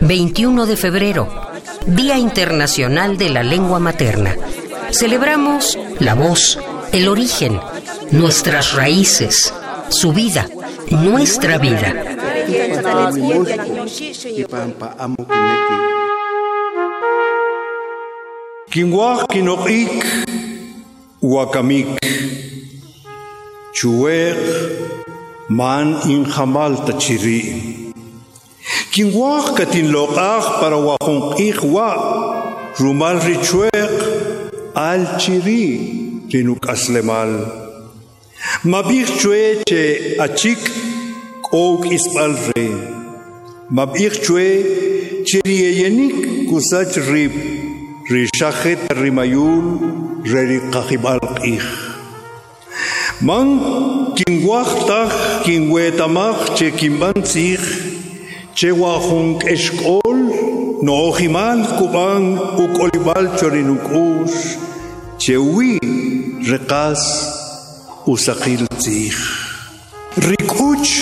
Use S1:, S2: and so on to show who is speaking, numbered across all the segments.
S1: 21 de febrero, Día Internacional de la Lengua Materna. Celebramos la voz, el origen, nuestras raíces, su vida, nuestra vida.
S2: Man injamal tachiri Kinwak katin lokak para wakong ikwa rumal richuek al chiri rinuk aslemal. Mabik chue che achik ok ispal re. Mabik chue chiriyenik kusach rip rishachet rimayul rerikakibal ich man kinwachtak kinwetamach che kimbantzich che wahong eskol no ojimal kubang ukolibal chorinukus che wi rekas usakil tzich rikuch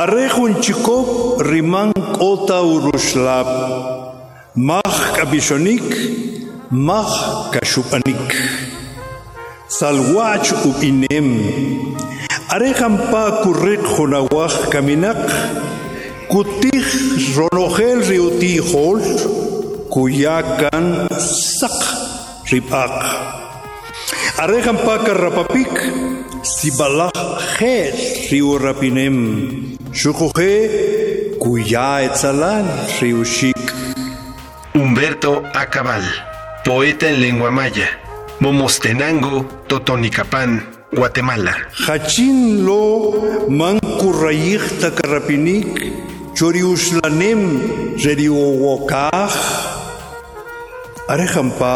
S2: arejun chikop rimang kota urushlap mach kabishonik mach kashupanik salwach u inem arehampa kurrik hunawach kaminak kutih ronogel riuti hol kuyakan sak ripak arehampa karapapik sibalah he riu rapinem shukuhe kuya etzalan riushik
S3: Humberto Acabal, poeta en lengua maya, Momostenango, Totonicapán, Guatemala.
S2: Hachin lo man kurrayik takarapinik choriuslanem reriowokaj arehampa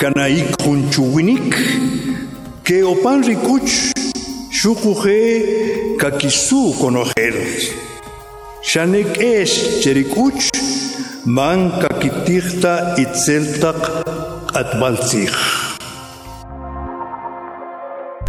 S2: kanaik hunchuwinik que opan rikuch shukuje kakisu konojel shanek es cherikuch man kakitihta itzeltak atbaltzich